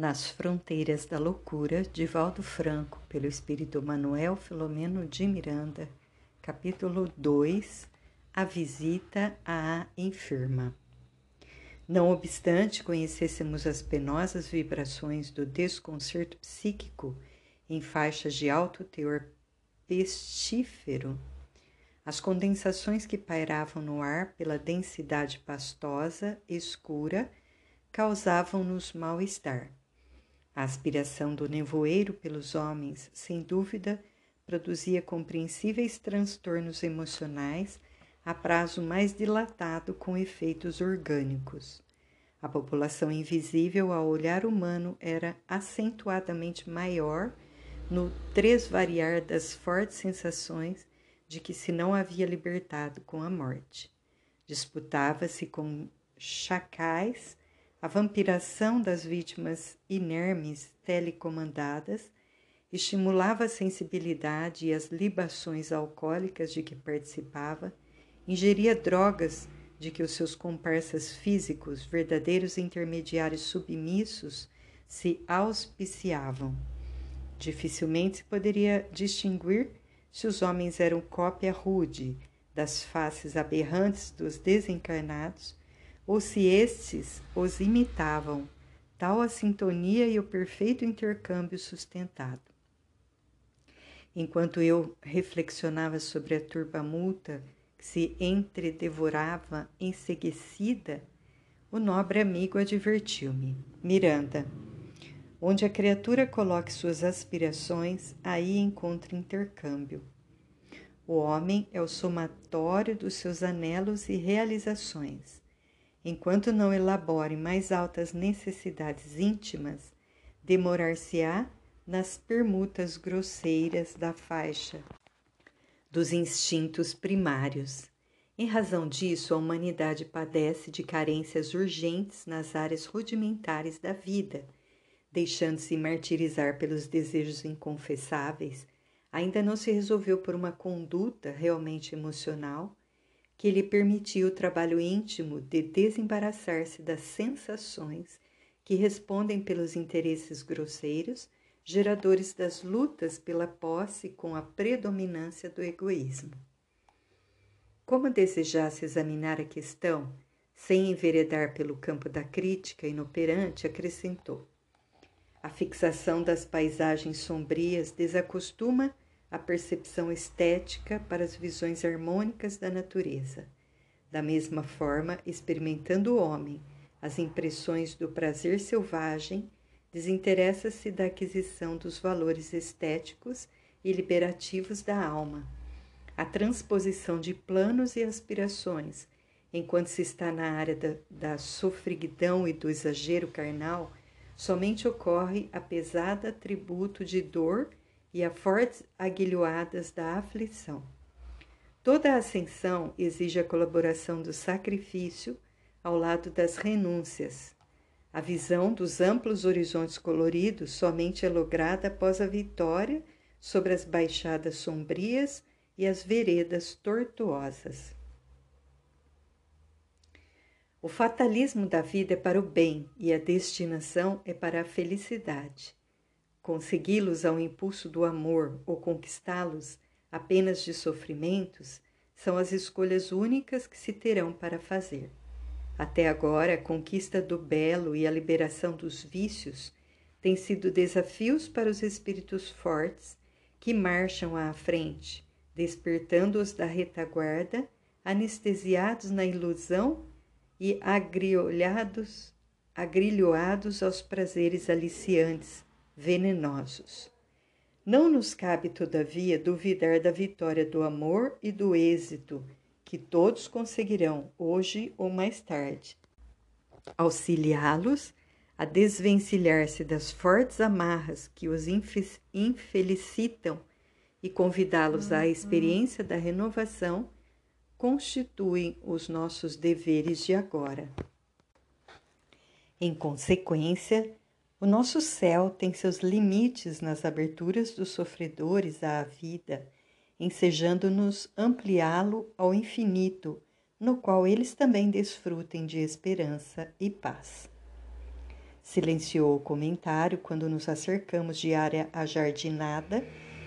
Nas Fronteiras da Loucura, de Valdo Franco, pelo espírito Manuel Filomeno de Miranda, capítulo 2 A Visita à Enferma. Não obstante conhecêssemos as penosas vibrações do desconcerto psíquico em faixas de alto teor pestífero, as condensações que pairavam no ar pela densidade pastosa, escura, causavam-nos mal-estar a aspiração do nevoeiro pelos homens, sem dúvida, produzia compreensíveis transtornos emocionais a prazo mais dilatado com efeitos orgânicos. A população invisível ao olhar humano era acentuadamente maior no tresvariar das fortes sensações de que se não havia libertado com a morte. Disputava-se com chacais a vampiração das vítimas inermes telecomandadas estimulava a sensibilidade e as libações alcoólicas de que participava, ingeria drogas de que os seus comparsas físicos, verdadeiros intermediários submissos, se auspiciavam. Dificilmente se poderia distinguir se os homens eram cópia rude das faces aberrantes dos desencarnados ou se estes os imitavam, tal a sintonia e o perfeito intercâmbio sustentado. Enquanto eu reflexionava sobre a turba multa que se entredevorava enseguecida, o nobre amigo advertiu-me: Miranda, onde a criatura coloque suas aspirações, aí encontra intercâmbio. O homem é o somatório dos seus anelos e realizações. Enquanto não elabore mais altas necessidades íntimas, demorar-se-á nas permutas grosseiras da faixa dos instintos primários. Em razão disso, a humanidade padece de carências urgentes nas áreas rudimentares da vida, deixando-se martirizar pelos desejos inconfessáveis, ainda não se resolveu por uma conduta realmente emocional que lhe permitiu o trabalho íntimo de desembaraçar-se das sensações que respondem pelos interesses grosseiros, geradores das lutas pela posse com a predominância do egoísmo. Como desejasse examinar a questão, sem enveredar pelo campo da crítica inoperante, acrescentou: A fixação das paisagens sombrias desacostuma a percepção estética para as visões harmônicas da natureza. Da mesma forma, experimentando o homem as impressões do prazer selvagem, desinteressa-se da aquisição dos valores estéticos e liberativos da alma. A transposição de planos e aspirações, enquanto se está na área da, da sofriguidão e do exagero carnal, somente ocorre a pesada tributo de dor e a fortes aguilhoadas da aflição. Toda a ascensão exige a colaboração do sacrifício ao lado das renúncias. A visão dos amplos horizontes coloridos somente é lograda após a vitória sobre as baixadas sombrias e as veredas tortuosas. O fatalismo da vida é para o bem e a destinação é para a felicidade. Consegui-los ao impulso do amor ou conquistá-los apenas de sofrimentos são as escolhas únicas que se terão para fazer. Até agora, a conquista do belo e a liberação dos vícios têm sido desafios para os espíritos fortes que marcham à frente, despertando-os da retaguarda, anestesiados na ilusão e agriolhados, agrilhoados aos prazeres aliciantes venenosos. Não nos cabe, todavia, duvidar da vitória do amor e do êxito que todos conseguirão hoje ou mais tarde. Auxiliá-los a desvencilhar-se das fortes amarras que os infelicitam e convidá-los à experiência da renovação constituem os nossos deveres de agora. Em consequência, o nosso céu tem seus limites nas aberturas dos sofredores à vida, ensejando-nos ampliá-lo ao infinito, no qual eles também desfrutem de esperança e paz. Silenciou o comentário quando nos acercamos de área ajardinada,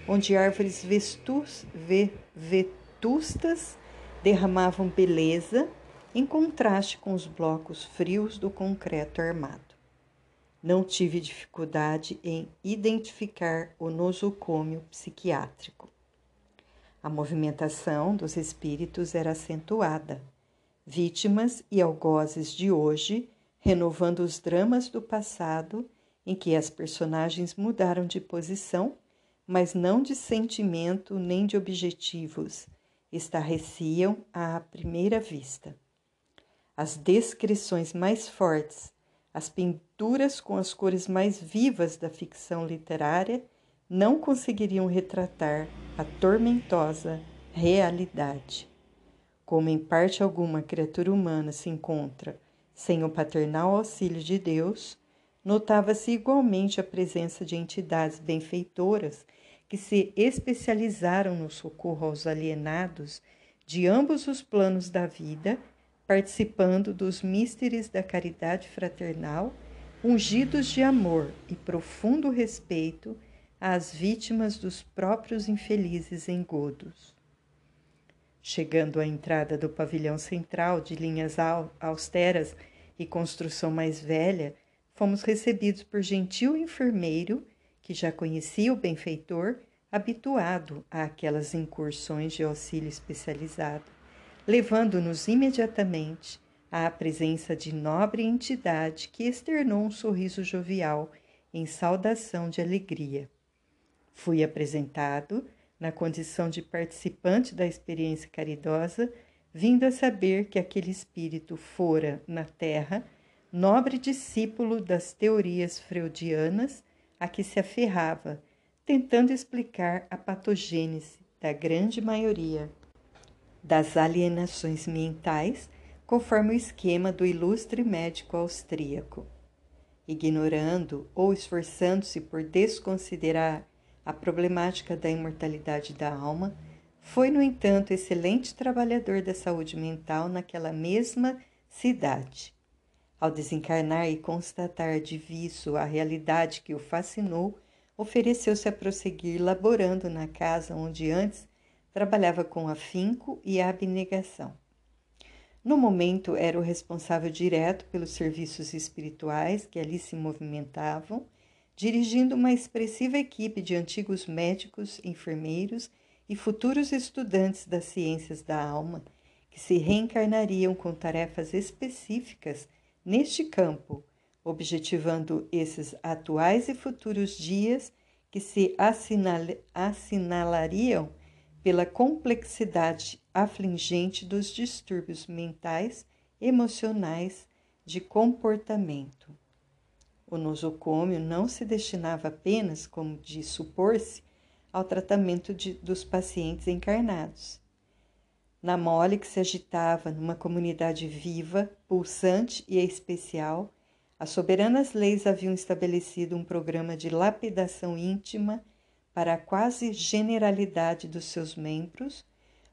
onde árvores vestus, ve, vetustas derramavam beleza em contraste com os blocos frios do concreto armado. Não tive dificuldade em identificar o nosocômio psiquiátrico. A movimentação dos espíritos era acentuada. Vítimas e algozes de hoje renovando os dramas do passado em que as personagens mudaram de posição, mas não de sentimento nem de objetivos, estarreciam à primeira vista. As descrições mais fortes, as pinturas com as cores mais vivas da ficção literária não conseguiriam retratar a tormentosa realidade. Como em parte alguma criatura humana se encontra sem o paternal auxílio de Deus, notava-se igualmente a presença de entidades benfeitoras que se especializaram no socorro aos alienados de ambos os planos da vida, participando dos místeres da caridade fraternal, ungidos de amor e profundo respeito às vítimas dos próprios infelizes engodos. Chegando à entrada do pavilhão central de linhas austeras e construção mais velha, fomos recebidos por gentil enfermeiro que já conhecia o benfeitor, habituado a aquelas incursões de auxílio especializado, levando-nos imediatamente à presença de nobre entidade que externou um sorriso jovial em saudação de alegria. Fui apresentado na condição de participante da experiência caridosa, vindo a saber que aquele espírito fora, na Terra, nobre discípulo das teorias freudianas a que se aferrava, tentando explicar a patogênese da grande maioria das alienações mentais, conforme o esquema do ilustre médico austríaco. Ignorando ou esforçando-se por desconsiderar a problemática da imortalidade da alma, foi, no entanto, excelente trabalhador da saúde mental naquela mesma cidade. Ao desencarnar e constatar de viso a realidade que o fascinou, ofereceu-se a prosseguir laborando na casa onde antes trabalhava com afinco e abnegação. No momento, era o responsável direto pelos serviços espirituais que ali se movimentavam dirigindo uma expressiva equipe de antigos médicos, enfermeiros e futuros estudantes das ciências da alma, que se reencarnariam com tarefas específicas neste campo, objetivando esses atuais e futuros dias que se assinal assinalariam pela complexidade afligente dos distúrbios mentais, emocionais, de comportamento. O nosocômio não se destinava apenas, como de supor-se, ao tratamento de, dos pacientes encarnados. Na mole que se agitava numa comunidade viva, pulsante e especial, as soberanas leis haviam estabelecido um programa de lapidação íntima para a quase generalidade dos seus membros,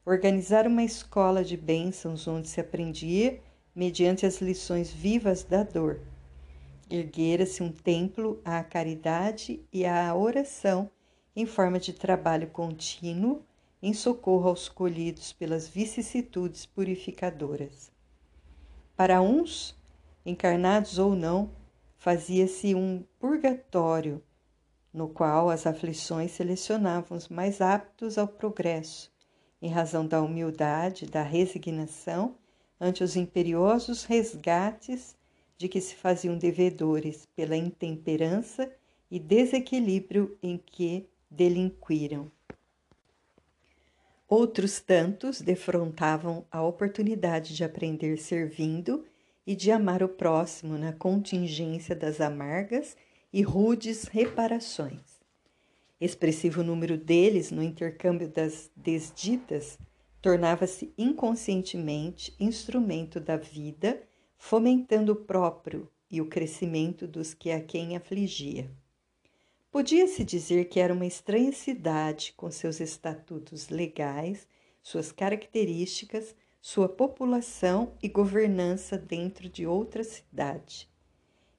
organizar uma escola de bênçãos onde se aprendia mediante as lições vivas da dor erguera-se um templo à caridade e à oração em forma de trabalho contínuo em socorro aos colhidos pelas vicissitudes purificadoras. Para uns, encarnados ou não, fazia-se um purgatório, no qual as aflições selecionavam os mais aptos ao progresso, em razão da humildade, da resignação ante os imperiosos resgates de que se faziam devedores pela intemperança e desequilíbrio em que delinquiram. Outros tantos defrontavam a oportunidade de aprender servindo e de amar o próximo na contingência das amargas e rudes reparações. Expressivo número deles, no intercâmbio das desditas, tornava-se inconscientemente instrumento da vida fomentando o próprio e o crescimento dos que a quem afligia. Podia-se dizer que era uma estranha cidade com seus estatutos legais, suas características, sua população e governança dentro de outra cidade.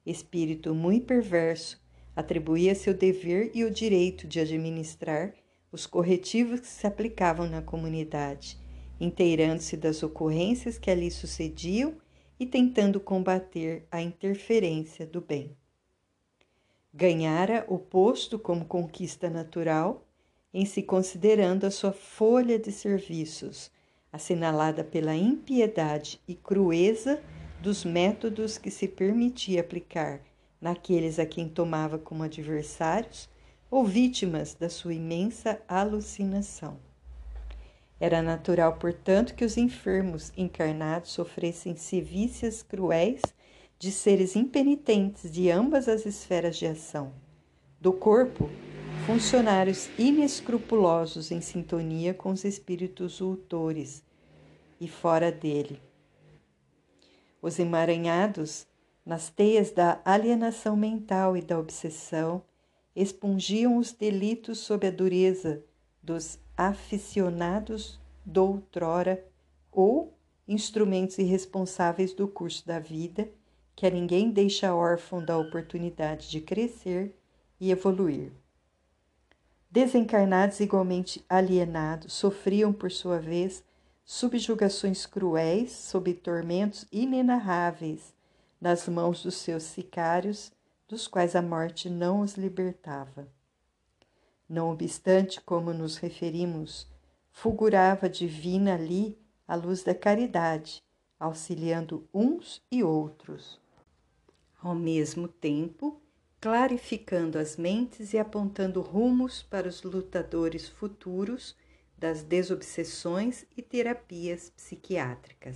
Espírito muito perverso, atribuía-se o dever e o direito de administrar os corretivos que se aplicavam na comunidade, inteirando-se das ocorrências que ali sucediam e tentando combater a interferência do bem. Ganhara o posto como conquista natural, em se considerando a sua folha de serviços, assinalada pela impiedade e crueza dos métodos que se permitia aplicar naqueles a quem tomava como adversários ou vítimas da sua imensa alucinação. Era natural, portanto, que os enfermos encarnados sofressem sevícias cruéis de seres impenitentes de ambas as esferas de ação. Do corpo, funcionários inescrupulosos em sintonia com os espíritos ultores e fora dele os emaranhados nas teias da alienação mental e da obsessão expungiam os delitos sob a dureza dos aficionados doutrora ou instrumentos irresponsáveis do curso da vida que a ninguém deixa órfão da oportunidade de crescer e evoluir. Desencarnados igualmente alienados sofriam, por sua vez, subjugações cruéis sob tormentos inenarráveis nas mãos dos seus sicários, dos quais a morte não os libertava. Não obstante, como nos referimos, fulgurava divina ali a luz da caridade, auxiliando uns e outros. Ao mesmo tempo, clarificando as mentes e apontando rumos para os lutadores futuros das desobsessões e terapias psiquiátricas.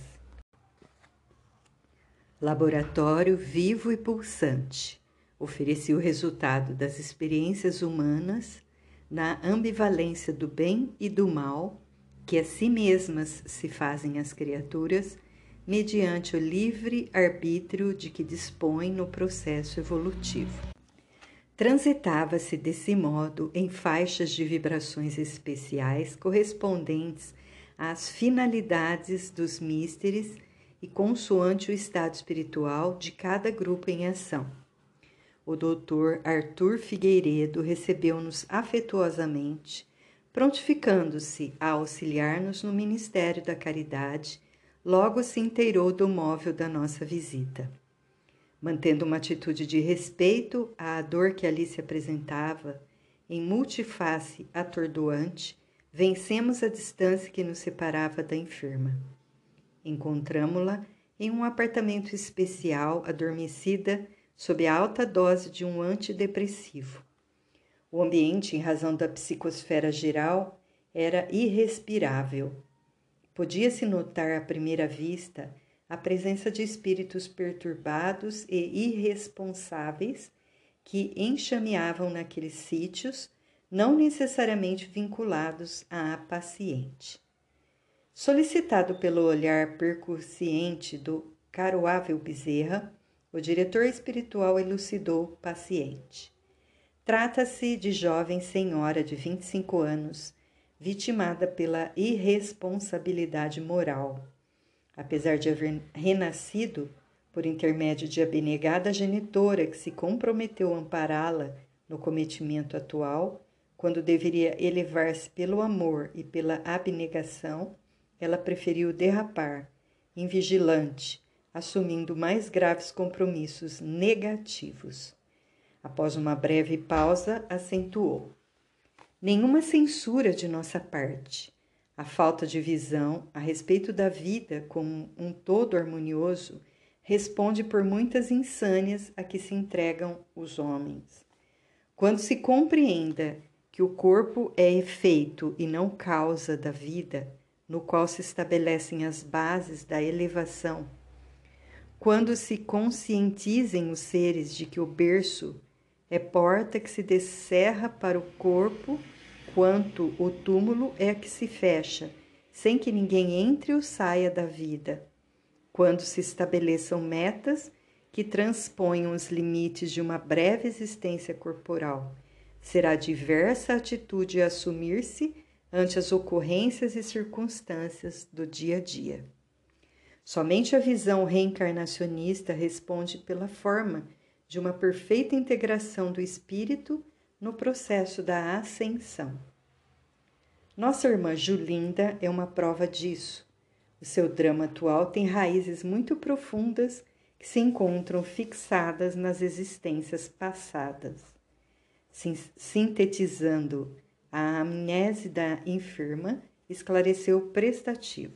Laboratório vivo e pulsante oferecia o resultado das experiências humanas na ambivalência do bem e do mal que a si mesmas se fazem as criaturas mediante o livre arbítrio de que dispõem no processo evolutivo. Transitava-se desse modo em faixas de vibrações especiais correspondentes às finalidades dos místeres e consoante o estado espiritual de cada grupo em ação. O doutor Arthur Figueiredo recebeu-nos afetuosamente, prontificando-se a auxiliar-nos no Ministério da Caridade, logo se inteirou do móvel da nossa visita. Mantendo uma atitude de respeito à dor que ali se apresentava, em multiface atordoante, vencemos a distância que nos separava da enferma. Encontramo-la em um apartamento especial, adormecida sob a alta dose de um antidepressivo. O ambiente, em razão da psicosfera geral, era irrespirável. Podia-se notar à primeira vista a presença de espíritos perturbados e irresponsáveis que enxameavam naqueles sítios, não necessariamente vinculados à paciente. Solicitado pelo olhar percussiente do caroável Bezerra, o diretor espiritual elucidou o paciente. Trata-se de jovem senhora de 25 anos, vitimada pela irresponsabilidade moral apesar de haver renascido por intermédio de abnegada genitora que se comprometeu a ampará-la no cometimento atual, quando deveria elevar-se pelo amor e pela abnegação, ela preferiu derrapar, invigilante, assumindo mais graves compromissos negativos. Após uma breve pausa, acentuou: Nenhuma censura de nossa parte. A falta de visão a respeito da vida como um todo harmonioso responde por muitas insânias a que se entregam os homens. Quando se compreenda que o corpo é efeito e não causa da vida, no qual se estabelecem as bases da elevação, quando se conscientizem os seres de que o berço é porta que se descerra para o corpo quanto o túmulo é que se fecha, sem que ninguém entre ou saia da vida. Quando se estabeleçam metas que transponham os limites de uma breve existência corporal, será diversa a atitude a assumir-se ante as ocorrências e circunstâncias do dia a dia. Somente a visão reencarnacionista responde pela forma de uma perfeita integração do espírito no processo da ascensão. Nossa irmã Julinda é uma prova disso. O seu drama atual tem raízes muito profundas que se encontram fixadas nas existências passadas. Sintetizando a amnésia da enferma, esclareceu o prestativo.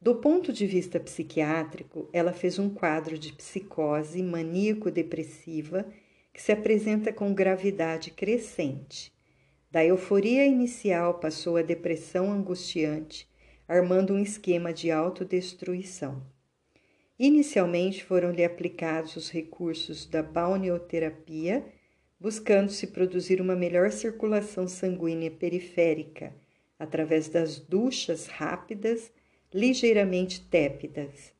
Do ponto de vista psiquiátrico, ela fez um quadro de psicose maníaco-depressiva que se apresenta com gravidade crescente. Da euforia inicial passou à depressão angustiante, armando um esquema de autodestruição. Inicialmente foram-lhe aplicados os recursos da balneoterapia, buscando-se produzir uma melhor circulação sanguínea periférica através das duchas rápidas, ligeiramente tépidas.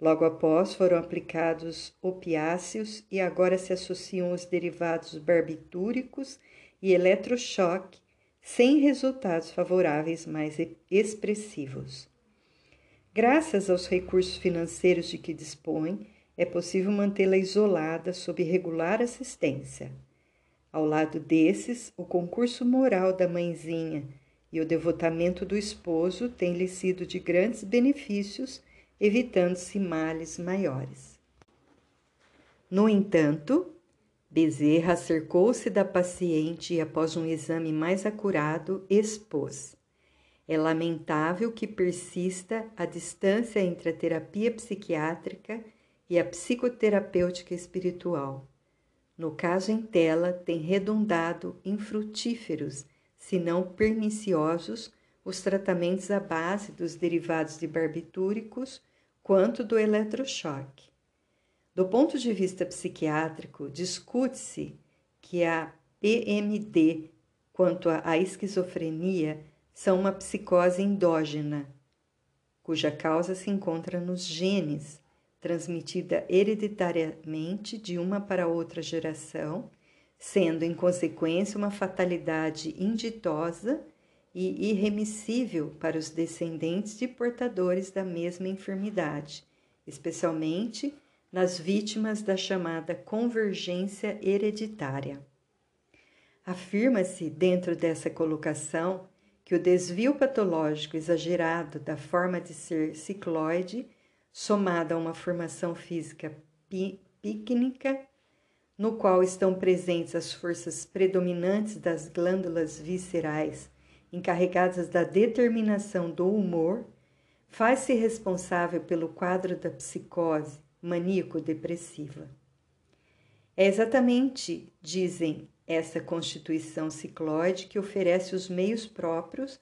Logo após foram aplicados opiáceos e agora se associam os derivados barbitúricos e eletrochoque, sem resultados favoráveis mais expressivos. Graças aos recursos financeiros de que dispõe, é possível mantê-la isolada sob regular assistência. Ao lado desses, o concurso moral da mãezinha e o devotamento do esposo têm-lhe sido de grandes benefícios, evitando-se males maiores. No entanto, Bezerra acercou-se da paciente e, após um exame mais acurado, expôs. É lamentável que persista a distância entre a terapia psiquiátrica e a psicoterapêutica espiritual. No caso em tela, tem redundado infrutíferos, se não perniciosos, os tratamentos à base dos derivados de barbitúricos quanto do eletrochoque. Do ponto de vista psiquiátrico, discute-se que a PMD quanto à esquizofrenia são uma psicose endógena, cuja causa se encontra nos genes, transmitida hereditariamente de uma para outra geração, sendo em consequência uma fatalidade inditosa e irremissível para os descendentes de portadores da mesma enfermidade, especialmente nas vítimas da chamada convergência hereditária. Afirma-se, dentro dessa colocação, que o desvio patológico exagerado da forma de ser cicloide, somada a uma formação física pícnica, no qual estão presentes as forças predominantes das glândulas viscerais encarregadas da determinação do humor, faz-se responsável pelo quadro da psicose maníaco-depressiva. É exatamente, dizem essa constituição cicloide que oferece os meios próprios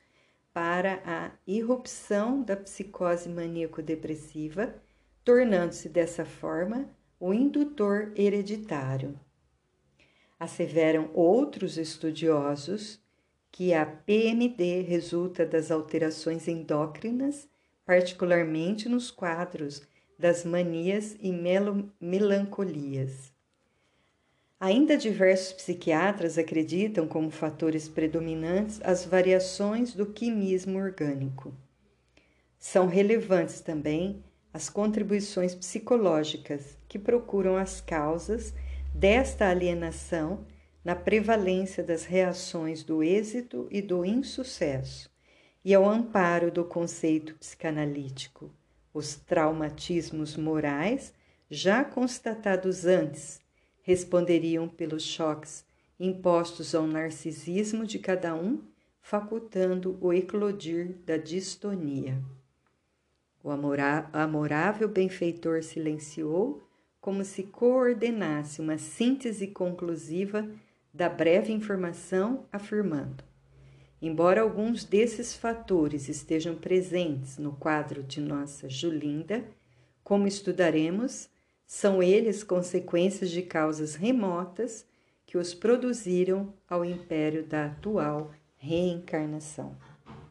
para a irrupção da psicose maníaco-depressiva, tornando-se dessa forma o indutor hereditário. Asseveram outros estudiosos que a PMD resulta das alterações endócrinas, particularmente nos quadros das manias e melancolias. Ainda diversos psiquiatras acreditam como fatores predominantes as variações do quimismo orgânico. São relevantes também as contribuições psicológicas que procuram as causas desta alienação na prevalência das reações do êxito e do insucesso e ao amparo do conceito psicanalítico, os traumatismos morais já constatados antes responderiam pelos choques impostos ao narcisismo de cada um, facultando o eclodir da distonia. O amorável benfeitor silenciou, como se coordenasse uma síntese conclusiva da breve informação, afirmando: Embora alguns desses fatores estejam presentes no quadro de nossa Julinda, como estudaremos, são eles consequências de causas remotas que os produziram ao império da atual reencarnação.